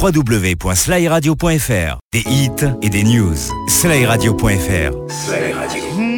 www.slyradio.fr. Des hits et des news. Slyradio.fr. Sly Radio.